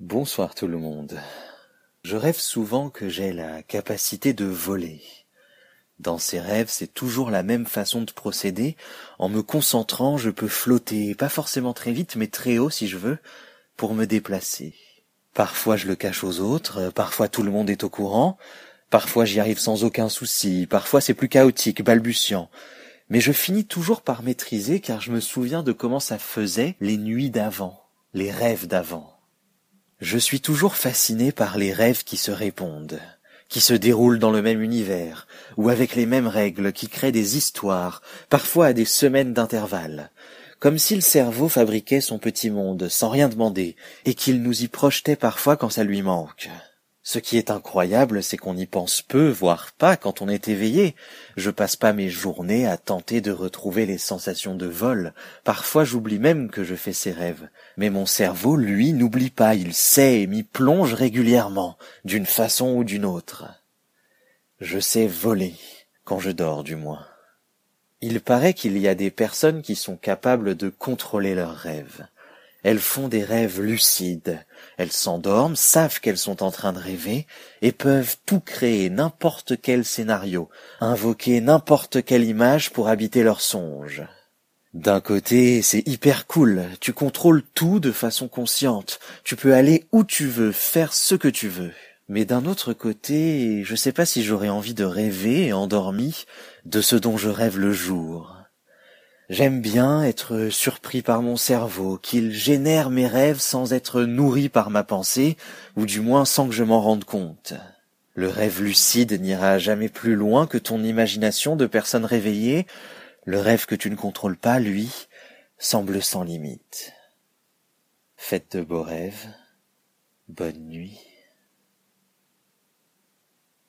Bonsoir tout le monde. Je rêve souvent que j'ai la capacité de voler. Dans ces rêves, c'est toujours la même façon de procéder. En me concentrant, je peux flotter, pas forcément très vite, mais très haut si je veux, pour me déplacer. Parfois je le cache aux autres, parfois tout le monde est au courant, parfois j'y arrive sans aucun souci, parfois c'est plus chaotique, balbutiant. Mais je finis toujours par maîtriser car je me souviens de comment ça faisait les nuits d'avant, les rêves d'avant. Je suis toujours fasciné par les rêves qui se répondent, qui se déroulent dans le même univers, ou avec les mêmes règles, qui créent des histoires, parfois à des semaines d'intervalle, comme si le cerveau fabriquait son petit monde sans rien demander, et qu'il nous y projetait parfois quand ça lui manque. Ce qui est incroyable, c'est qu'on y pense peu, voire pas, quand on est éveillé. Je passe pas mes journées à tenter de retrouver les sensations de vol. Parfois j'oublie même que je fais ces rêves. Mais mon cerveau, lui, n'oublie pas, il sait et m'y plonge régulièrement, d'une façon ou d'une autre. Je sais voler, quand je dors du moins. Il paraît qu'il y a des personnes qui sont capables de contrôler leurs rêves. Elles font des rêves lucides, elles s'endorment, savent qu'elles sont en train de rêver, et peuvent tout créer, n'importe quel scénario, invoquer n'importe quelle image pour habiter leurs songes. D'un côté, c'est hyper cool, tu contrôles tout de façon consciente, tu peux aller où tu veux, faire ce que tu veux. Mais d'un autre côté, je sais pas si j'aurais envie de rêver, endormi, de ce dont je rêve le jour. J'aime bien être surpris par mon cerveau, qu'il génère mes rêves sans être nourri par ma pensée, ou du moins sans que je m'en rende compte. Le rêve lucide n'ira jamais plus loin que ton imagination de personne réveillée, le rêve que tu ne contrôles pas, lui, semble sans limite. Faites de beaux rêves, bonne nuit.